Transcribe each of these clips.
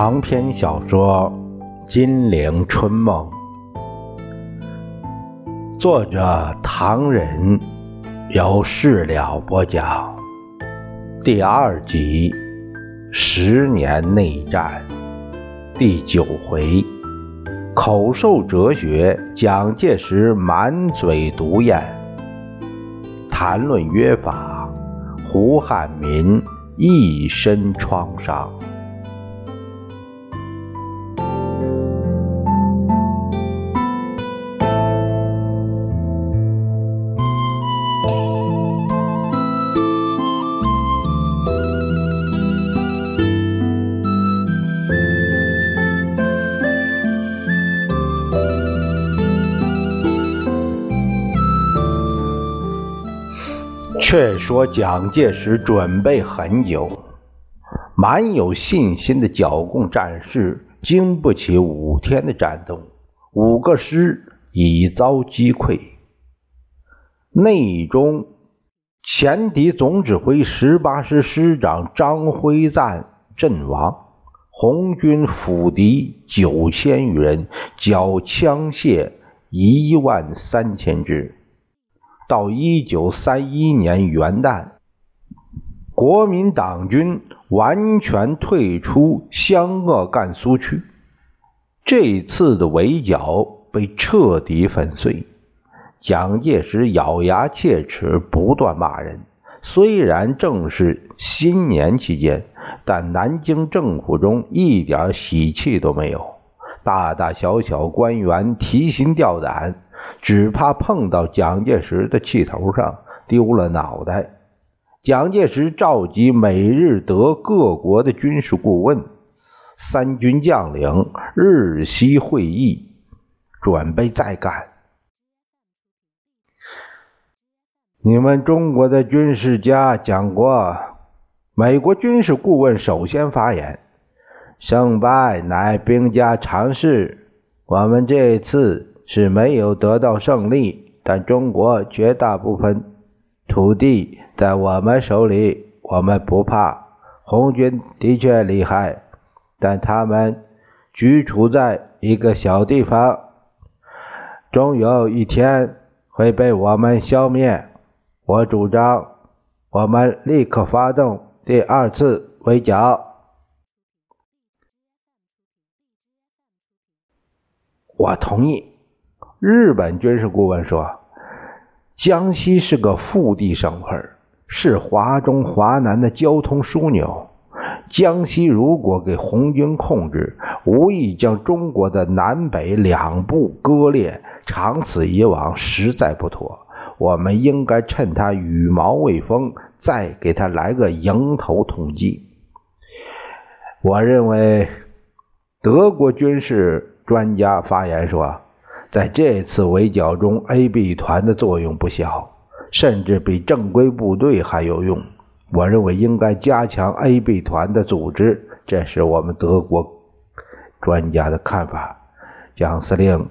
长篇小说《金陵春梦》，作者唐人，由事了播讲。第二集《十年内战》第九回，口授哲学，蒋介石满嘴毒烟；谈论约法，胡汉民一身创伤。说蒋介石准备很久，满有信心的剿共战事经不起五天的战斗，五个师已遭击溃。内中前敌总指挥十八师师长张辉瓒阵亡，红军俘敌九千余人，缴枪械一万三千支。到一九三一年元旦，国民党军完全退出湘鄂赣苏区。这次的围剿被彻底粉碎。蒋介石咬牙切齿，不断骂人。虽然正是新年期间，但南京政府中一点喜气都没有。大大小小官员提心吊胆。只怕碰到蒋介石的气头上，丢了脑袋。蒋介石召集美日德各国的军事顾问、三军将领，日夕会议，准备再干。你们中国的军事家讲过，美国军事顾问首先发言：“胜败乃兵家常事，我们这次。”是没有得到胜利，但中国绝大部分土地在我们手里，我们不怕。红军的确厉害，但他们居处在一个小地方，终有一天会被我们消灭。我主张，我们立刻发动第二次围剿。我同意。日本军事顾问说：“江西是个腹地省份，是华中华南的交通枢纽。江西如果给红军控制，无意将中国的南北两部割裂，长此以往实在不妥。我们应该趁他羽毛未丰，再给他来个迎头痛击。”我认为，德国军事专家发言说。在这次围剿中，A、B 团的作用不小，甚至比正规部队还有用。我认为应该加强 A、B 团的组织，这是我们德国专家的看法。蒋司令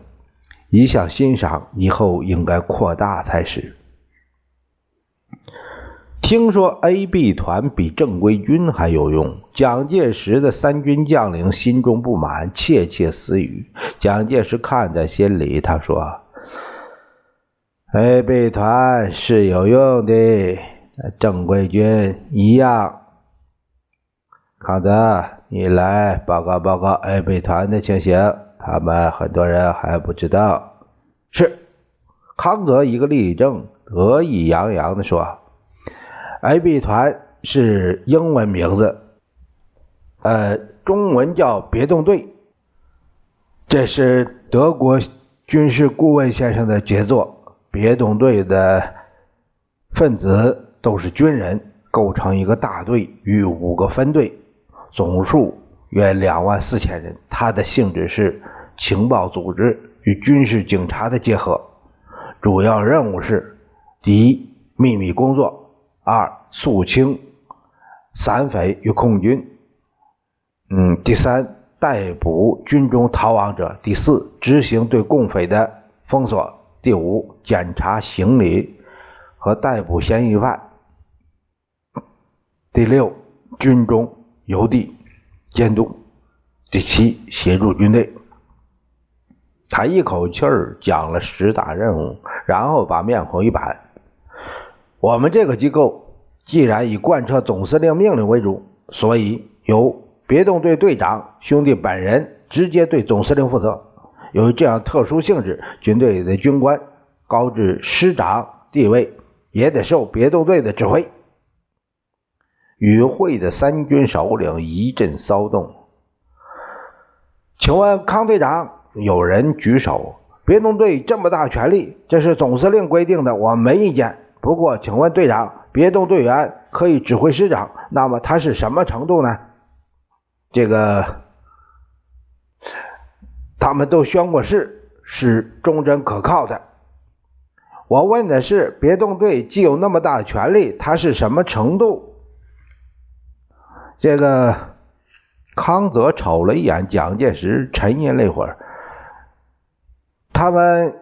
一向欣赏，以后应该扩大才是。听说 A、B 团比正规军还有用，蒋介石的三军将领心中不满，窃窃私语。蒋介石看在心里，他说：“A、B 团是有用的，正规军一样。”康德，你来报告报告 A、B 团的情形，他们很多人还不知道。是，康德一个立正，得意洋洋地说。A B 团是英文名字，呃，中文叫别动队。这是德国军事顾问先生的杰作。别动队的分子都是军人，构成一个大队与五个分队，总数约两万四千人。它的性质是情报组织与军事警察的结合，主要任务是：第一，秘密工作。二、肃清散匪与空军。嗯，第三，逮捕军中逃亡者。第四，执行对共匪的封锁。第五，检查行李和逮捕嫌疑犯。第六，军中邮递监督。第七，协助军队。他一口气儿讲了十大任务，然后把面孔一板：“我们这个机构既然以贯彻总司令命令为主，所以由别动队队长兄弟本人直接对总司令负责。由于这样特殊性质，军队里的军官高至师长地位，也得受别动队的指挥。”与会的三军首领一阵骚动。请问康队长？有人举手。别动队这么大权力，这是总司令规定的，我没意见。不过，请问队长，别动队员可以指挥师长，那么他是什么程度呢？这个，他们都宣过誓，是忠贞可靠的。我问的是，别动队既有那么大的权力，他是什么程度？这个。康泽瞅了一眼蒋介石，沉吟了一会儿。他们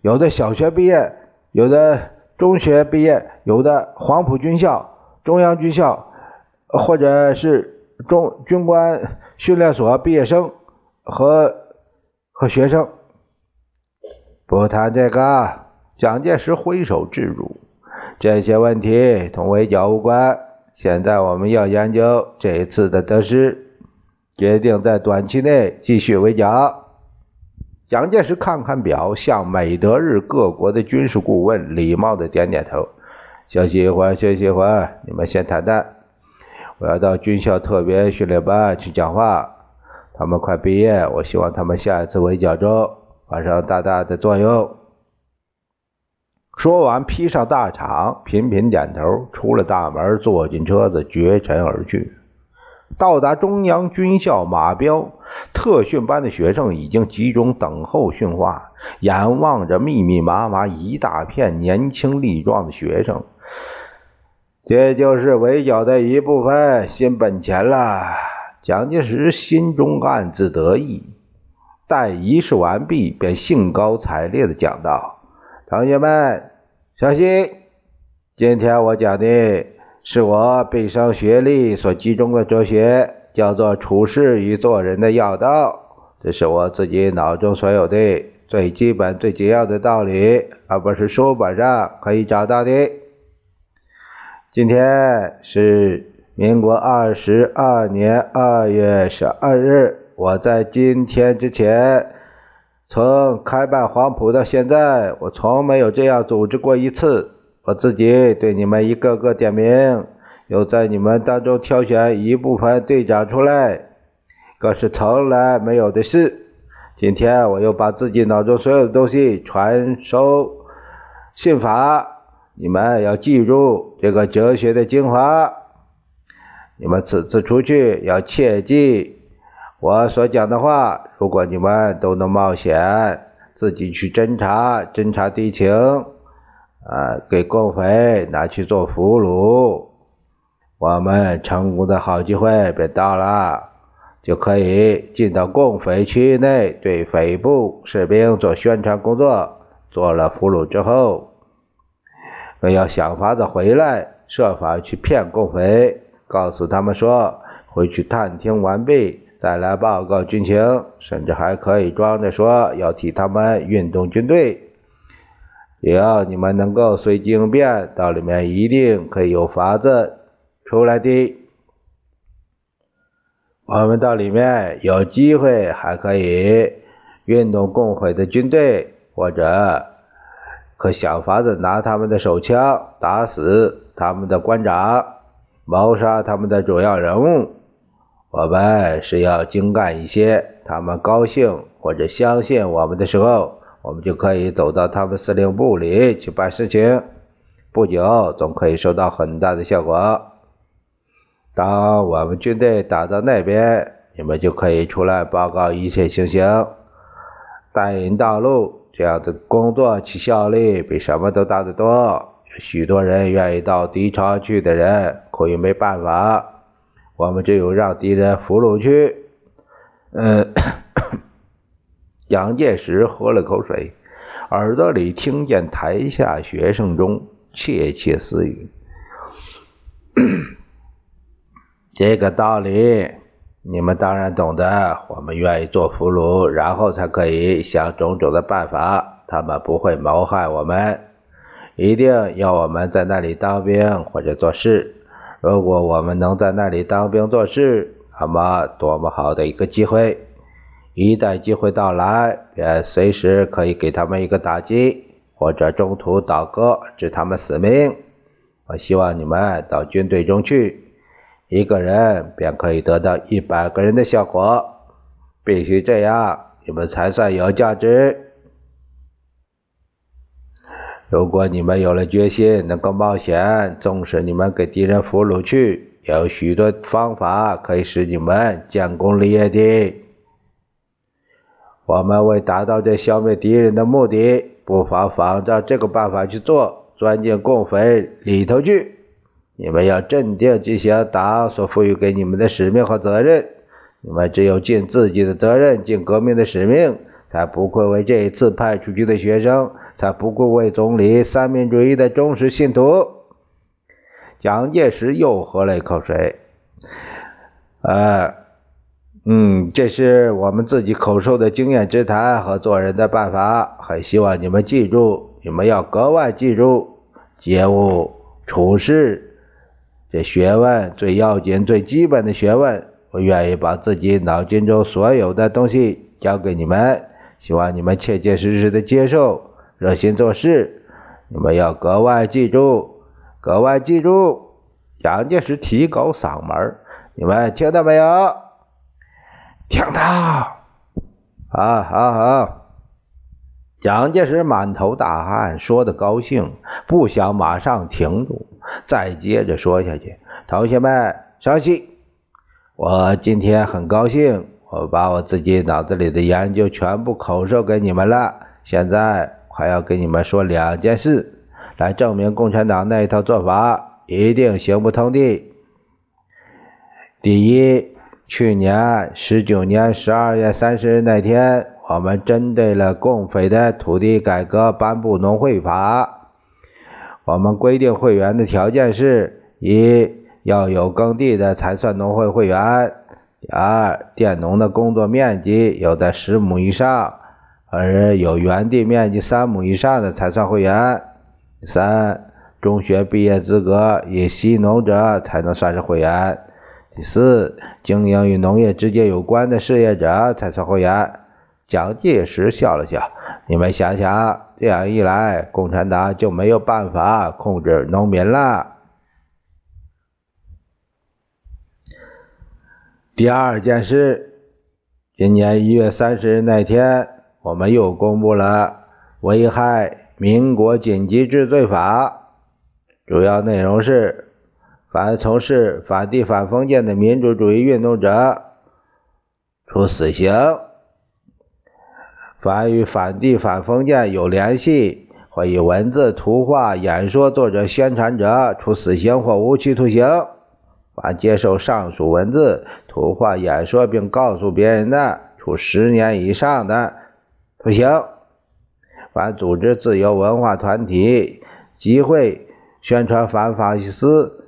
有的小学毕业，有的中学毕业，有的黄埔军校、中央军校，或者是中军官训练所毕业生和和学生。不谈这个，蒋介石挥手制住。这些问题同围剿无关。现在我们要研究这一次的得失。决定在短期内继续围剿。蒋介石看看表，向美德日各国的军事顾问礼貌的点点头。休息一会儿，休息一会儿，你们先谈谈。我要到军校特别训练班去讲话。他们快毕业，我希望他们下一次围剿中发生大大的作用。说完，披上大氅，频频点头，出了大门，坐进车子，绝尘而去。到达中央军校马标，特训班的学生已经集中等候训话，眼望着密密麻麻一大片年轻力壮的学生，这就是围剿的一部分新本钱了。蒋介石心中暗自得意，待仪式完毕，便兴高采烈地讲道：“同学们，小心！今天我讲的。”是我毕生学历所集中的哲学，叫做处事与做人的要道。这是我自己脑中所有的最基本、最简要的道理，而不是书本上可以找到的。今天是民国二十二年二月十二日。我在今天之前，从开办黄埔到现在，我从没有这样组织过一次。我自己对你们一个个点名，又在你们当中挑选一部分队长出来，可是从来没有的事。今天我又把自己脑中所有的东西传授信法，你们要记住这个哲学的精华。你们此次出去要切记我所讲的话。如果你们都能冒险自己去侦查侦查敌情。啊，给共匪拿去做俘虏，我们成功的好机会便到了，就可以进到共匪区域内，对匪部士兵做宣传工作。做了俘虏之后，我要想法子回来，设法去骗共匪，告诉他们说回去探听完毕再来报告军情，甚至还可以装着说要替他们运动军队。只要你们能够随机应变，到里面一定可以有法子出来的。我们到里面有机会，还可以运动共匪的军队，或者可想法子拿他们的手枪打死他们的官长，谋杀他们的主要人物。我们是要精干一些，他们高兴或者相信我们的时候。我们就可以走到他们司令部里去办事情，不久总可以收到很大的效果。当我们军队打到那边，你们就可以出来报告一切情形，带引道路。这样的工作其效率比什么都大得多。许多人愿意到敌巢去的人，可以没办法，我们只有让敌人俘虏去。嗯。蒋介石喝了口水，耳朵里听见台下学生中窃窃私语：“ 这个道理你们当然懂得，我们愿意做俘虏，然后才可以想种种的办法。他们不会谋害我们，一定要我们在那里当兵或者做事。如果我们能在那里当兵做事，那么多么好的一个机会！一旦机会到来，便随时可以给他们一个打击，或者中途倒戈，致他们死命。我希望你们到军队中去，一个人便可以得到一百个人的效果。必须这样，你们才算有价值。如果你们有了决心，能够冒险，纵使你们给敌人俘虏去，有许多方法可以使你们建功立业的。我们为达到这消灭敌人的目的，不妨仿照这个办法去做，钻进共匪里头去。你们要镇定，执行党所赋予给你们的使命和责任。你们只有尽自己的责任，尽革命的使命，才不愧为这一次派出去的学生。才不愧为总理三民主义的忠实信徒。蒋介石又喝了一口水。呃，嗯，这是我们自己口授的经验之谈和做人的办法，很希望你们记住，你们要格外记住，节务处事这学问最要紧、最基本的学问。我愿意把自己脑筋中所有的东西交给你们，希望你们切切实实的接受。热心做事，你们要格外记住，格外记住。蒋介石提高嗓门你们听到没有？听到。好好好。蒋介石满头大汗，说的高兴，不想马上停住，再接着说下去。同学们，稍息。我今天很高兴，我把我自己脑子里的研究全部口授给你们了。现在。还要跟你们说两件事，来证明共产党那一套做法一定行不通的。第一，去年十九年十二月三十日那天，我们针对了共匪的土地改革颁布农会法。我们规定会员的条件是：一要有耕地的才算农会会员；二，佃农的工作面积有在十亩以上。而有园地面积三亩以上的才算会员。三、中学毕业资格以习农者才能算是会员。第四，经营与农业直接有关的事业者才算会员。蒋介石笑了笑：“你们想想，这样一来，共产党就没有办法控制农民了。”第二件事，今年一月三十日那天。我们又公布了危害民国紧急治罪法，主要内容是：凡从事反帝反封建的民主主义运动者，处死刑；凡与反帝反封建有联系或以文字、图画、演说作者宣传者，处死刑或无期徒刑；凡接受上述文字、图画、演说并告诉别人的，处十年以上的。不行，凡组织自由文化团体集会宣传反法西斯。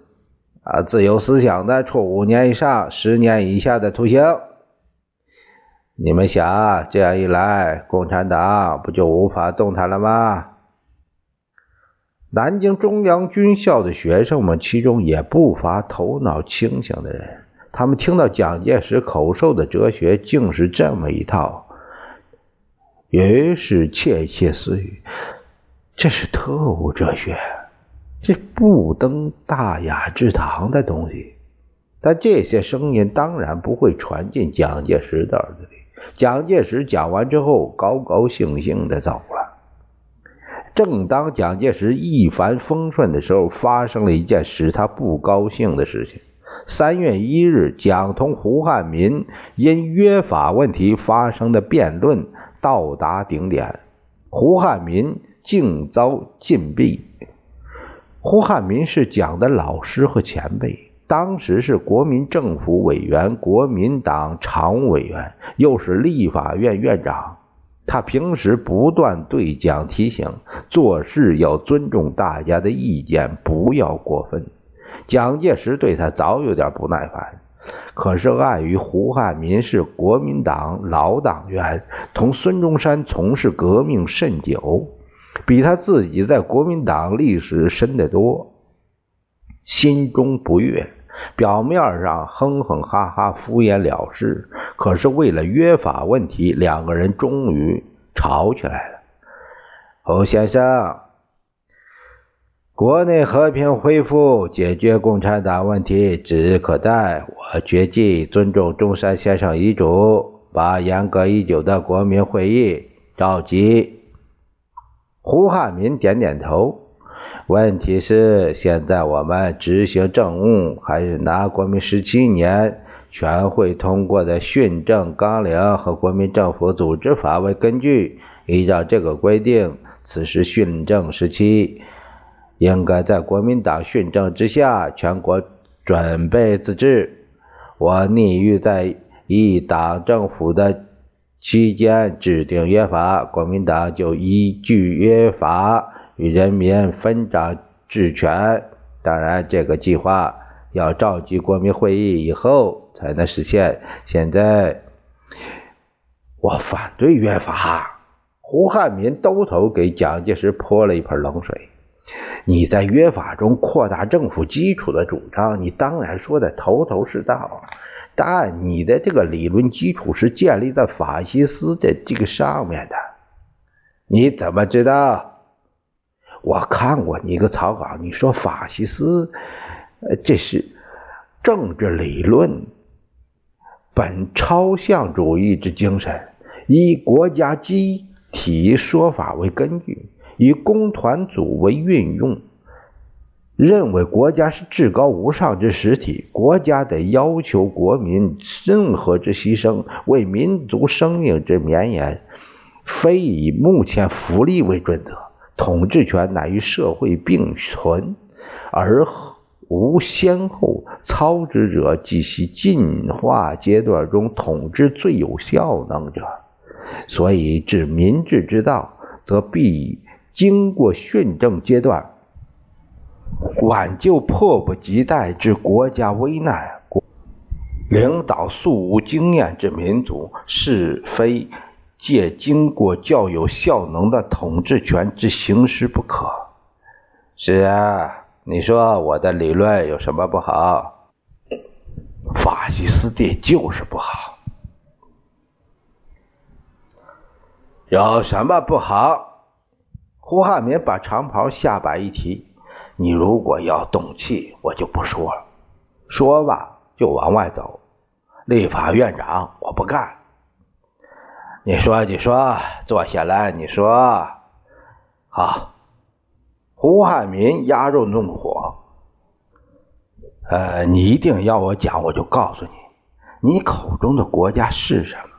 啊自由思想的，处五年以上十年以下的徒刑。你们想，这样一来，共产党不就无法动弹了吗？南京中央军校的学生们，其中也不乏头脑清醒的人。他们听到蒋介石口授的哲学，竟是这么一套。于是窃窃私语：“这是特务哲学，这不登大雅之堂的东西。”但这些声音当然不会传进蒋介石的耳朵里。蒋介石讲完之后，高高兴兴的走了。正当蒋介石一帆风顺的时候，发生了一件使他不高兴的事情。三月一日，蒋同胡汉民因约法问题发生的辩论。到达顶点，胡汉民竟遭禁闭。胡汉民是蒋的老师和前辈，当时是国民政府委员、国民党常务委员，又是立法院院长。他平时不断对蒋提醒，做事要尊重大家的意见，不要过分。蒋介石对他早有点不耐烦，可是碍于胡汉民是国民党老党员，同孙中山从事革命甚久，比他自己在国民党历史深得多，心中不悦，表面上哼哼哈哈敷衍了事，可是为了约法问题，两个人终于吵起来了。侯先生。国内和平恢复，解决共产党问题指日可待。我决计尊重中山先生遗嘱，把严格已久的国民会议召集。胡汉民点点头。问题是，现在我们执行政务，还是拿国民十七年全会通过的训政纲领和国民政府组织法为根据。依照这个规定，此时训政时期。应该在国民党训政之下，全国准备自治。我拟于在一党政府的期间制定约法，国民党就依据约法与人民分掌治权。当然，这个计划要召集国民会议以后才能实现。现在，我反对约法。胡汉民兜头给蒋介石泼了一盆冷水。你在约法中扩大政府基础的主张，你当然说的头头是道，但你的这个理论基础是建立在法西斯的这个上面的。你怎么知道？我看过你一个草稿，你说法西斯，这是政治理论，本超象主义之精神，以国家机体说法为根据。以工团组为运用，认为国家是至高无上之实体，国家得要求国民任何之牺牲，为民族生命之绵延，非以目前福利为准则。统治权乃与社会并存，而无先后操之者，即系进化阶段中统治最有效能者。所以，治民治之道，则必。经过训政阶段，挽救迫不及待之国家危难，领导素无经验之民族，是非借经过较有效能的统治权之行使不可。是啊，你说我的理论有什么不好？法西斯的就是不好，有什么不好？胡汉民把长袍下摆一提：“你如果要动气，我就不说了。说吧，就往外走。立法院长，我不干。你说，你说，坐下来，你说。好。”胡汉民压住怒火：“呃，你一定要我讲，我就告诉你，你口中的国家是什么？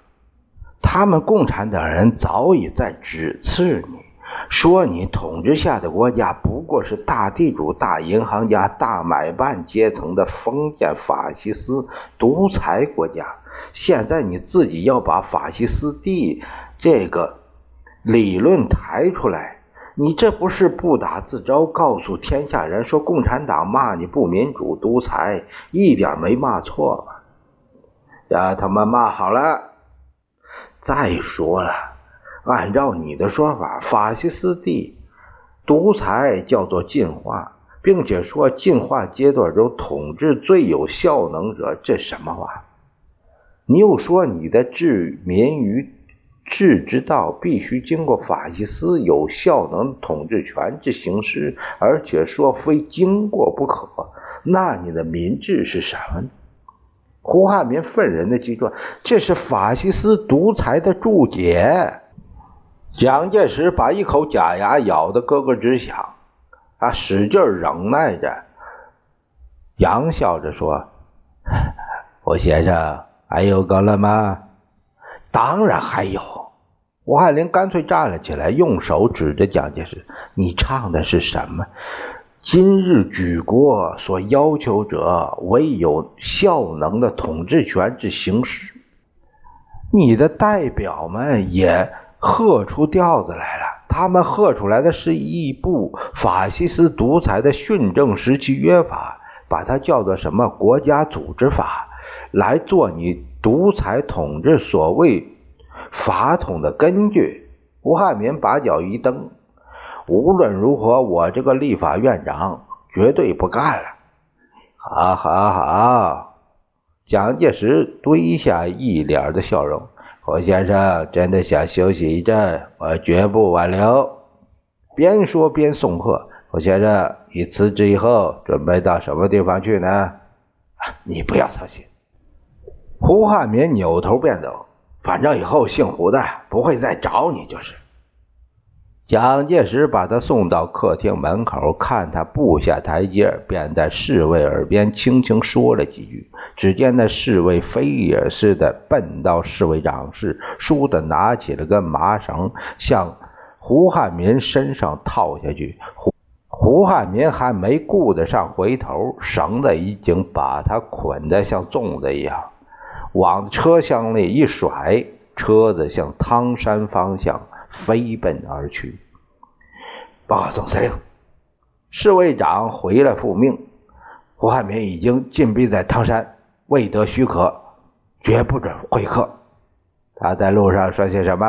他们共产党人早已在指刺你。”说你统治下的国家不过是大地主、大银行家、大买办阶层的封建法西斯独裁国家，现在你自己要把法西斯地这个理论抬出来，你这不是不打自招，告诉天下人说共产党骂你不民主、独裁，一点没骂错吧？让他们骂好了。再说了。按照你的说法，法西斯地独裁叫做进化，并且说进化阶段中统治最有效能者，这什么话？你又说你的治民于治之道必须经过法西斯有效能统治权之行使，而且说非经过不可。那你的民治是什么？胡汉民愤人的记住，这是法西斯独裁的注解。蒋介石把一口假牙咬得咯咯直响，啊，使劲忍耐着，洋笑着说：“ 我先生，还有个了吗？”“当然还有。”吴汉林干脆站了起来，用手指着蒋介石：“你唱的是什么？今日举国所要求者，唯有效能的统治权之行使。你的代表们也。”喝出调子来了，他们喝出来的是一部法西斯独裁的训政时期约法，把它叫做什么国家组织法。来做你独裁统治所谓法统的根据。胡汉民把脚一蹬，无论如何，我这个立法院长绝对不干了。好，好，好！蒋介石堆下一脸的笑容。胡先生真的想休息一阵，我绝不挽留。边说边送贺。胡先生，你辞职以后准备到什么地方去呢？你不要操心。胡汉民扭头便走。反正以后姓胡的不会再找你就是。蒋介石把他送到客厅门口，看他步下台阶，便在侍卫耳边轻轻说了几句。只见那侍卫飞也似的奔到侍卫长室，倏地拿起了根麻绳，向胡汉民身上套下去。胡胡汉民还没顾得上回头，绳子已经把他捆得像粽子一样。往车厢里一甩，车子向汤山方向飞奔而去。报告总司令，侍卫长回来复命，胡汉民已经禁闭在汤山，未得许可，绝不准会客。他在路上说些什么？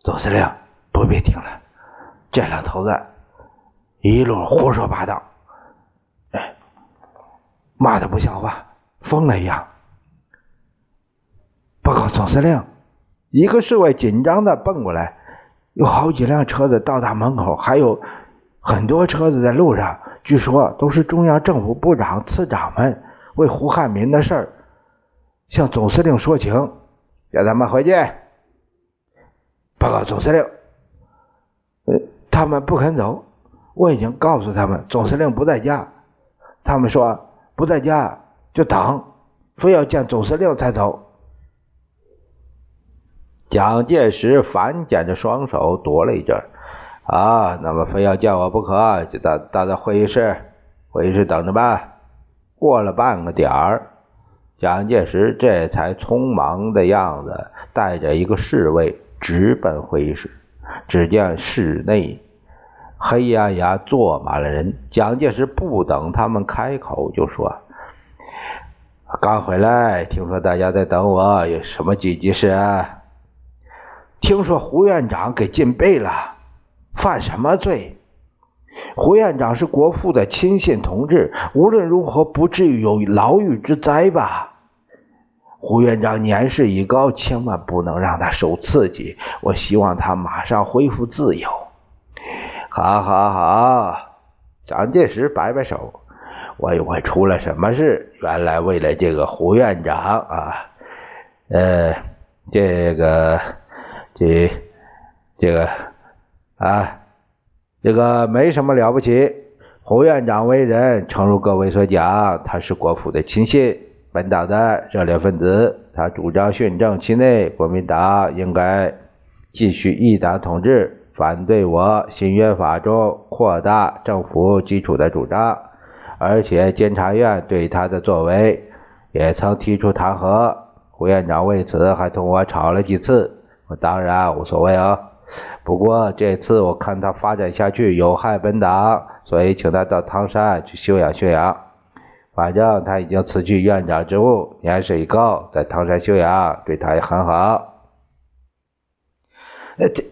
总司令，不必听了，这老头子一路胡说八道，哎，骂的不像话，疯了一样。报告总司令，一个侍卫紧张的奔过来，有好几辆车子到达门口，还有很多车子在路上。据说都是中央政府部长、次长们为胡汉民的事儿向总司令说情，叫他们回去。报告总司令，呃，他们不肯走，我已经告诉他们总司令不在家，他们说不在家就等，非要见总司令才走。蒋介石反剪着双手，躲了一阵啊，那么非要见我不可，就到到这会议室，会议室等着吧。过了半个点儿，蒋介石这才匆忙的样子，带着一个侍卫直奔会议室。只见室内黑压压坐满了人。蒋介石不等他们开口，就说：“刚回来，听说大家在等我，有什么紧急事啊？”听说胡院长给禁备了，犯什么罪？胡院长是国父的亲信同志，无论如何不至于有牢狱之灾吧？胡院长年事已高，千万不能让他受刺激。我希望他马上恢复自由。好，好，好！蒋介石摆摆手，我以为出了什么事，原来为了这个胡院长啊，呃，这个。这这个啊，这个没什么了不起。胡院长为人，诚如各位所讲，他是国府的亲信，本党的热烈分子。他主张训政期内，国民党应该继续一党统治，反对我新约法中扩大政府基础的主张。而且监察院对他的作为也曾提出弹劾。胡院长为此还同我吵了几次。我当然无所谓啊，不过这次我看他发展下去有害本党，所以请他到唐山去休养休养。反正他已经辞去院长职务，年事已高，在唐山休养对他也很好。那这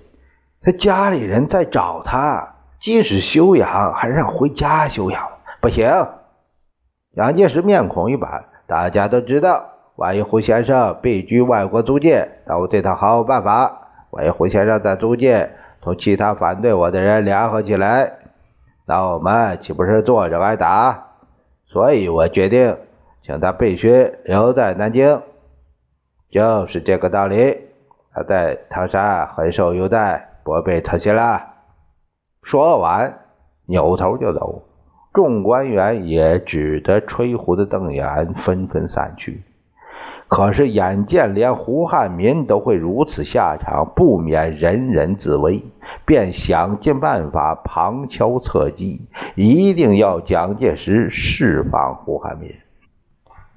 他家里人在找他，即使休养，还让回家休养，不行。蒋介石面孔一板，大家都知道。万一胡先生避居外国租界，那我对他毫无办法。万一胡先生在租界同其他反对我的人联合起来，那我们岂不是坐着挨打？所以我决定请他必须留在南京，就是这个道理。他在唐山很受优待，不必操心了。说完，扭头就走。众官员也只得吹胡子瞪眼，纷纷散去。可是眼见连胡汉民都会如此下场，不免人人自危，便想尽办法旁敲侧击，一定要蒋介石释放胡汉民。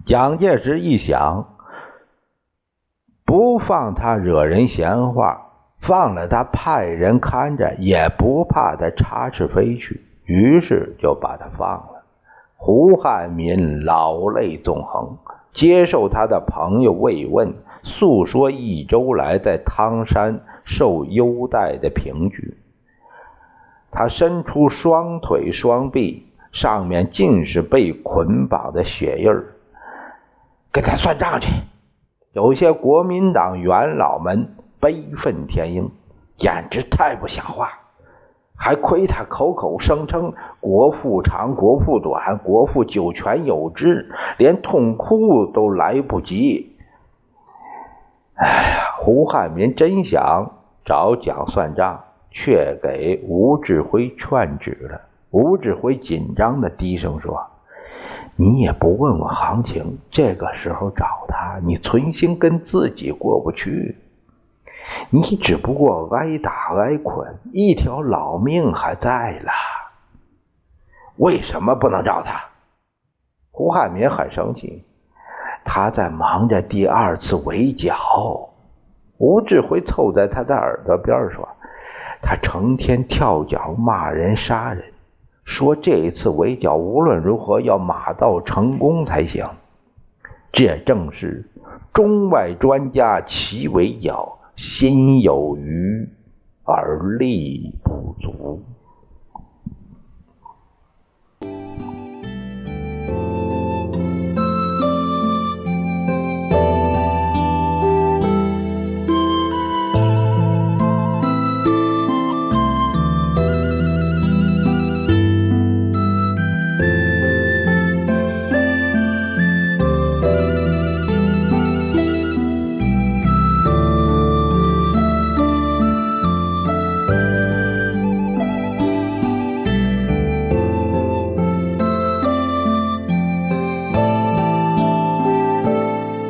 蒋介石一想，不放他惹人闲话，放了他派人看着，也不怕他插翅飞去，于是就把他放了。胡汉民老泪纵横。接受他的朋友慰问，诉说一周来在汤山受优待的凭据。他伸出双腿双臂，上面尽是被捆绑的血印儿。给他算账去！有些国民党元老们悲愤填膺，简直太不像话。还亏他口口声称国父长，国父短，国父九泉有知，连痛哭都来不及。哎，胡汉民真想找蒋算账。却给吴志辉劝止了。吴志辉紧张的低声说：“你也不问问行情，这个时候找他，你存心跟自己过不去。你只不过挨打挨捆，一条老命还在了。为什么不能找他？”胡汉民很生气，他在忙着第二次围剿。吴志辉凑在他的耳朵边说。他成天跳脚骂人杀人，说这一次围剿无论如何要马到成功才行。这正是中外专家齐围剿，心有余而力不足。